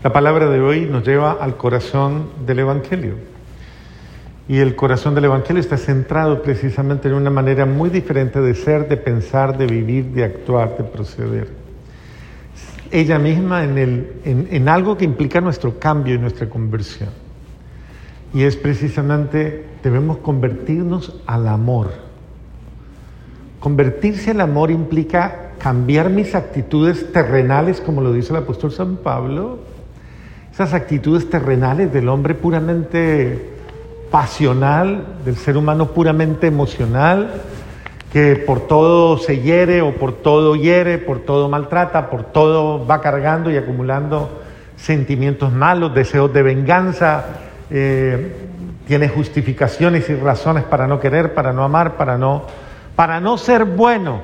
La palabra de hoy nos lleva al corazón del Evangelio. Y el corazón del Evangelio está centrado precisamente en una manera muy diferente de ser, de pensar, de vivir, de actuar, de proceder. Ella misma en, el, en, algo que implica nuestro cambio y nuestra conversión. Y es precisamente, debemos convertirnos al amor. Convertirse al amor implica cambiar mis actitudes terrenales, como lo dice el apóstol San Pablo, esas actitudes terrenales del hombre puramente pasional, del ser humano puramente emocional, que por todo se hiere o por todo hiere, por todo maltrata, por todo va cargando y acumulando sentimientos malos, deseos de venganza, eh, tiene justificaciones y razones para no querer, para no amar, para no, para no ser bueno,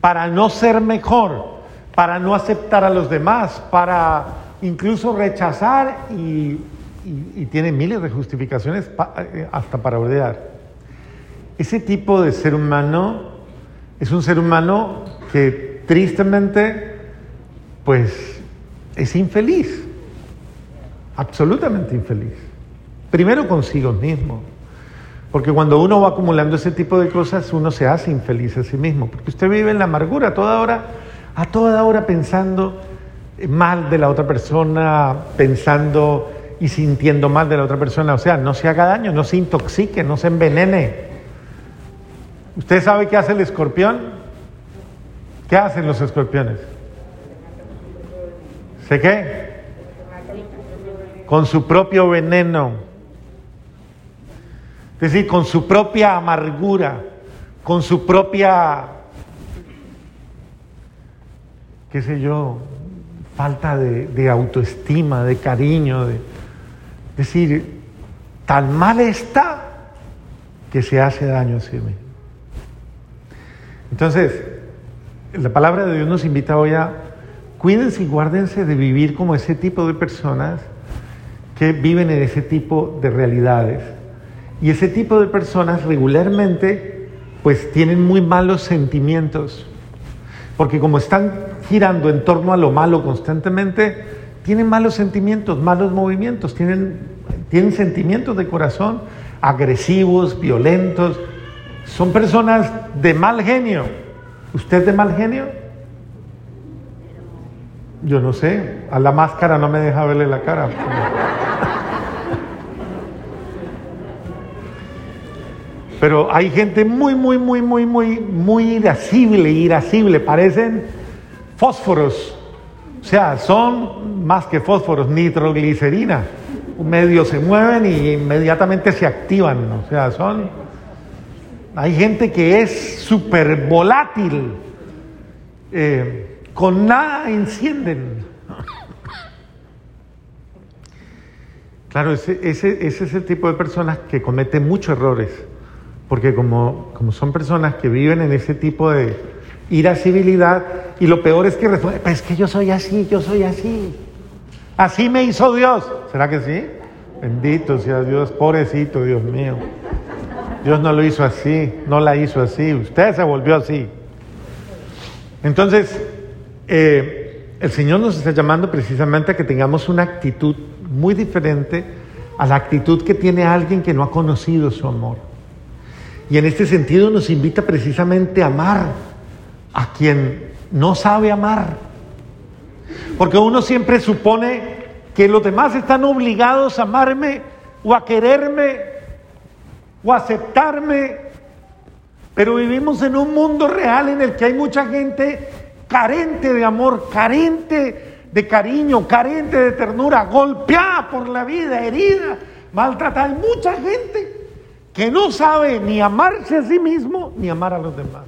para no ser mejor, para no aceptar a los demás, para incluso rechazar y, tiene miles de justificaciones eh, hasta para odiar. Ese tipo de ser humano es un ser humano que tristemente pues es infeliz absolutamente infeliz. Primero consigo mismo. Porque cuando uno va acumulando ese tipo de cosas, uno se hace infeliz a sí mismo. Porque usted vive en la amargura toda hora, a toda hora pensando mal de la otra persona, pensando y sintiendo mal de la otra persona. O sea, no se haga daño, no se intoxique, no se envenene. ¿Usted sabe qué hace el escorpión? ¿Qué hacen los escorpiones? ¿Sé qué? con su propio veneno, es decir, con su propia amargura, con su propia, qué sé yo, falta de, autoestima, de cariño, de, decir, tan mal está que se hace daño a sí mismo. Entonces, la palabra de Dios nos invita hoy a cuídense y guárdense de vivir como ese tipo de personas que viven en ese tipo de realidades. Y ese tipo de personas regularmente pues tienen muy malos sentimientos, porque como están girando en torno a lo malo constantemente, tienen malos sentimientos, malos movimientos, tienen, tienen sentimientos de corazón agresivos, violentos, son personas de mal genio. ¿Usted de mal genio? Yo no sé, a la máscara no me deja verle la cara. Pero hay gente muy, muy, muy, muy, muy, muy irascible, irascible, parecen fósforos. O sea, son más que fósforos, nitroglicerina. Medio se mueven y inmediatamente se activan. O sea, son. Hay gente que es súper volátil. Eh, con nada encienden. Claro, ese, ese, ese es el tipo de personas que cometen muchos errores. Porque como, como son personas que viven en ese tipo de irascibilidad, y lo peor es que pues es que yo soy así, yo soy así. Así me hizo Dios. ¿Será que sí? Bendito sea Dios, pobrecito Dios mío. Dios no lo hizo así, no la hizo así, usted se volvió así. Entonces, eh, el Señor nos está llamando precisamente a que tengamos una actitud muy diferente a la actitud que tiene alguien que no ha conocido su amor. Y en este sentido nos invita precisamente a amar a quien no sabe amar. Porque uno siempre supone que los demás están obligados a amarme o a quererme o a aceptarme. Pero vivimos en un mundo real en el que hay mucha gente carente de amor, carente de cariño, carente de ternura, golpeada por la vida, herida, maltratada. Hay mucha gente que no sabe ni amarse a sí mismo ni amar a los demás.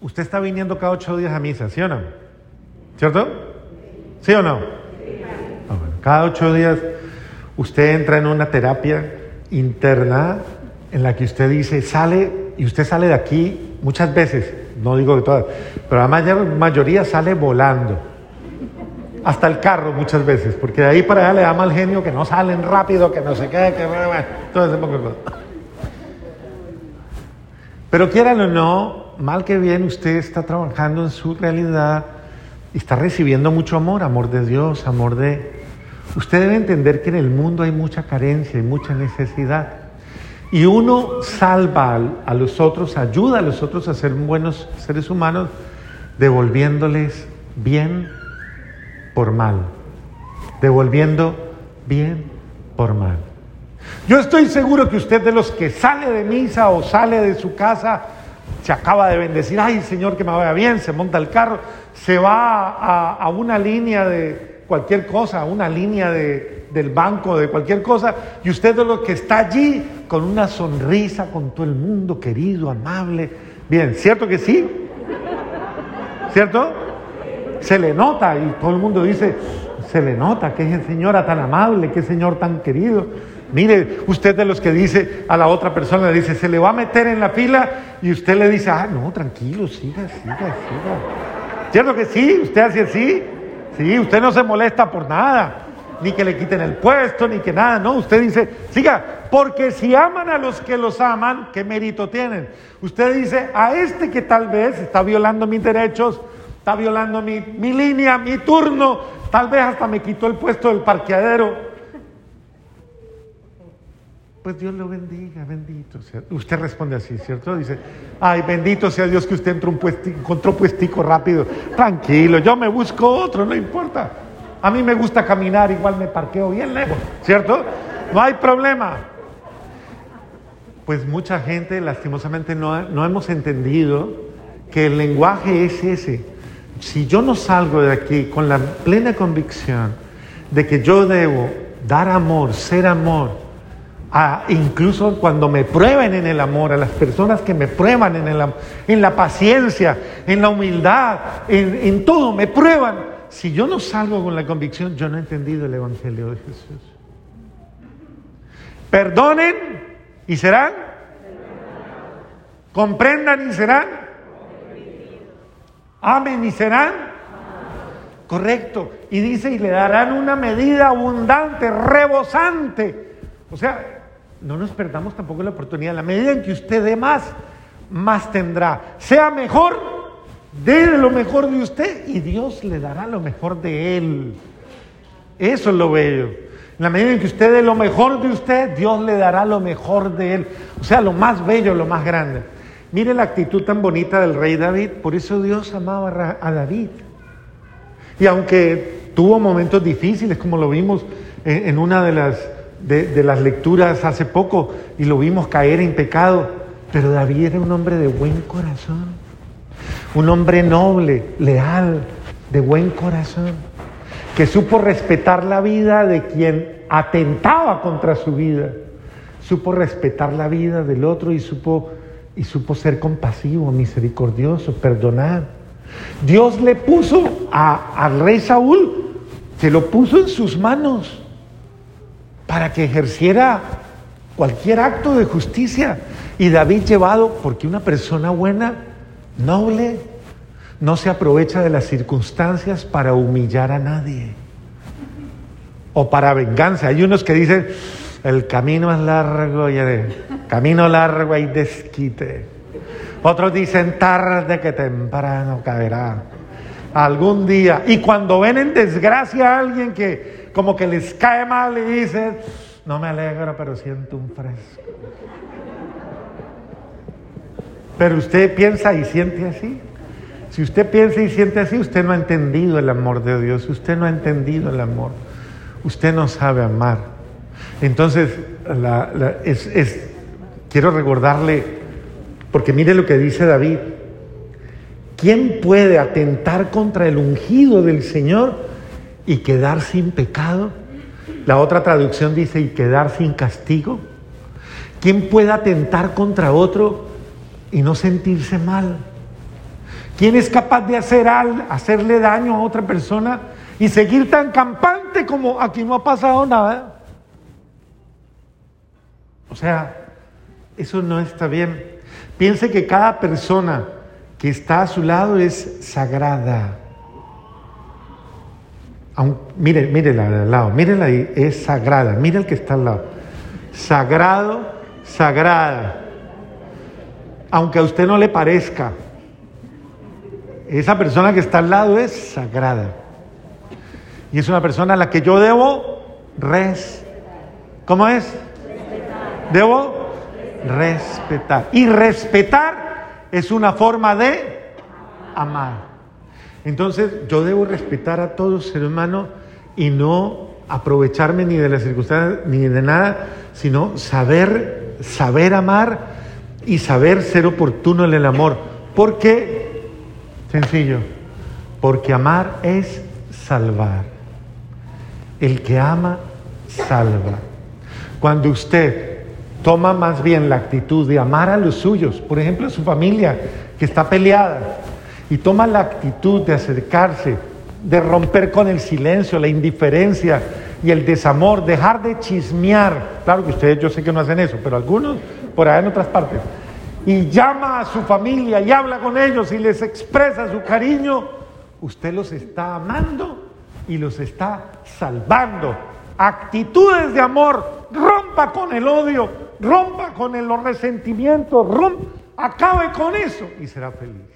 Usted está viniendo cada ocho días a misa, ¿sí o no? ¿Cierto? ¿Sí o no? Ah, cada ocho días usted entra en una terapia interna en la que usted dice, sale, y usted sale de aquí muchas veces, no digo que todas, pero la mayor, mayoría sale volando hasta el carro muchas veces, porque de ahí para allá le da mal genio que no salen rápido, que no se quede, que todo ese poco de cosas. Pero quieran o no, mal que bien usted está trabajando en su realidad está recibiendo mucho amor, amor de Dios, amor de... Usted debe entender que en el mundo hay mucha carencia y mucha necesidad. Y uno salva a los otros, ayuda a los otros a ser buenos seres humanos, devolviéndoles bien por mal. Devolviendo bien por mal. Yo estoy seguro que usted de los que sale de misa o sale de su casa, se acaba de bendecir, ay Señor que me vaya bien, se monta el carro, se va a, una línea de cualquier cosa, a una línea de, del banco, de cualquier cosa, y usted de los que está allí con una sonrisa, con todo el mundo querido, amable. Bien, ¿cierto que sí? ¿Cierto? Se le nota y todo el mundo dice, se le nota que es señora tan amable, que señor tan querido. Mire, usted de los que dice a la otra persona, le dice, se le va a meter en la fila y usted le dice, ah, no, tranquilo, siga, siga, siga. ¿Cierto que sí? ¿Usted hace así? Sí, usted no se molesta por nada, ni que le quiten el puesto, ni que nada, no, usted dice, siga, porque si aman a los que los aman, ¿qué mérito tienen? Usted dice, a este que tal vez está violando mis derechos, está violando mi, mi línea, mi turno, tal vez hasta me quitó el puesto del parqueadero, pues Dios lo bendiga, bendito sea. Usted responde así, ¿cierto? Dice, ay, bendito sea Dios que usted entró un puestico, encontró puestico rápido. Tranquilo, yo me busco otro, no importa. A mí me gusta caminar, igual me parqueo bien lejos, ¿cierto? No hay problema. Pues mucha gente, lastimosamente, no, no hemos entendido que el lenguaje es ese. Si yo no salgo de aquí con la plena convicción de que yo debo dar amor, ser amor, incluso cuando me prueben en el amor, a las personas que me prueban en, el, en la paciencia, en la humildad, en, en todo, me prueban. Si yo no salgo con la convicción, yo no he entendido el Evangelio de Jesús. Perdonen y serán. Comprendan y serán. Amen y serán. Correcto. Y dice, y le darán una medida abundante, rebosante. O sea, no nos perdamos tampoco la oportunidad. la medida en que usted dé más, más tendrá. Sea mejor, dé lo mejor de usted y Dios le dará lo mejor de él. Eso es lo bello. La medida en que usted dé lo mejor de usted, Dios le dará lo mejor de él. O sea, lo más bello, lo más grande. Mire la actitud tan bonita del rey David. Por eso Dios amaba a David. Y aunque tuvo momentos difíciles, como lo vimos en una de las de, las lecturas hace poco y lo vimos caer en pecado, pero David era un hombre de buen corazón, un hombre noble, leal, de buen corazón, que supo respetar la vida de quien atentaba contra su vida, supo respetar la vida del otro y supo, y supo ser compasivo, misericordioso, perdonar. Dios le puso al rey Saúl, se lo puso en sus manos para que ejerciera cualquier acto de justicia. Y David llevado, porque una persona buena, noble, no se aprovecha de las circunstancias para humillar a nadie o para venganza. Hay unos que dicen, el camino es largo y el camino largo hay desquite. Otros dicen, tarde que temprano caerá. Algún día. Y cuando ven en desgracia a alguien que como que les cae mal y dicen, no me alegro, pero siento un fresco. Pero usted piensa y siente así. Si usted piensa y siente así, usted no ha entendido el amor de Dios, usted no ha entendido el amor, usted no sabe amar. Entonces, quiero recordarle, porque mire lo que dice David, ¿quién puede atentar contra el ungido del Señor? y quedar sin pecado. La otra traducción dice y quedar sin castigo. ¿Quién puede atentar contra otro y no sentirse mal? ¿Quién es capaz de hacer hacerle daño a otra persona y seguir tan campante como aquí no ha pasado nada? O sea, eso no está bien. Piense que cada persona que está a su lado es sagrada mire, mire la de al lado, mírela ahí, es sagrada, mire el que está al lado. Sagrado, sagrada. Aunque a usted no le parezca. esa persona que está al lado es sagrada. Y es una persona a la que yo debo res. ¿Cómo es? Debo respetar. Y respetar es una forma de amar. Entonces yo debo respetar a todo ser humano y no aprovecharme ni de las circunstancias ni de nada, sino saber, saber amar y saber ser oportuno en el amor. ¿Por qué? Sencillo, porque amar es salvar. El que ama, salva. Cuando usted toma más bien la actitud de amar a los suyos, por ejemplo, su familia que está peleada, y toma la actitud de acercarse, de romper con el silencio, la indiferencia y el desamor, dejar de chismear. Claro que ustedes yo sé que no hacen eso, pero algunos por allá en otras partes. Y llama a su familia y habla con ellos y les expresa su cariño. Usted los está amando y los está salvando. Actitudes de amor, rompa con el odio, rompa con los resentimientos, rompa, acabe con eso y será feliz.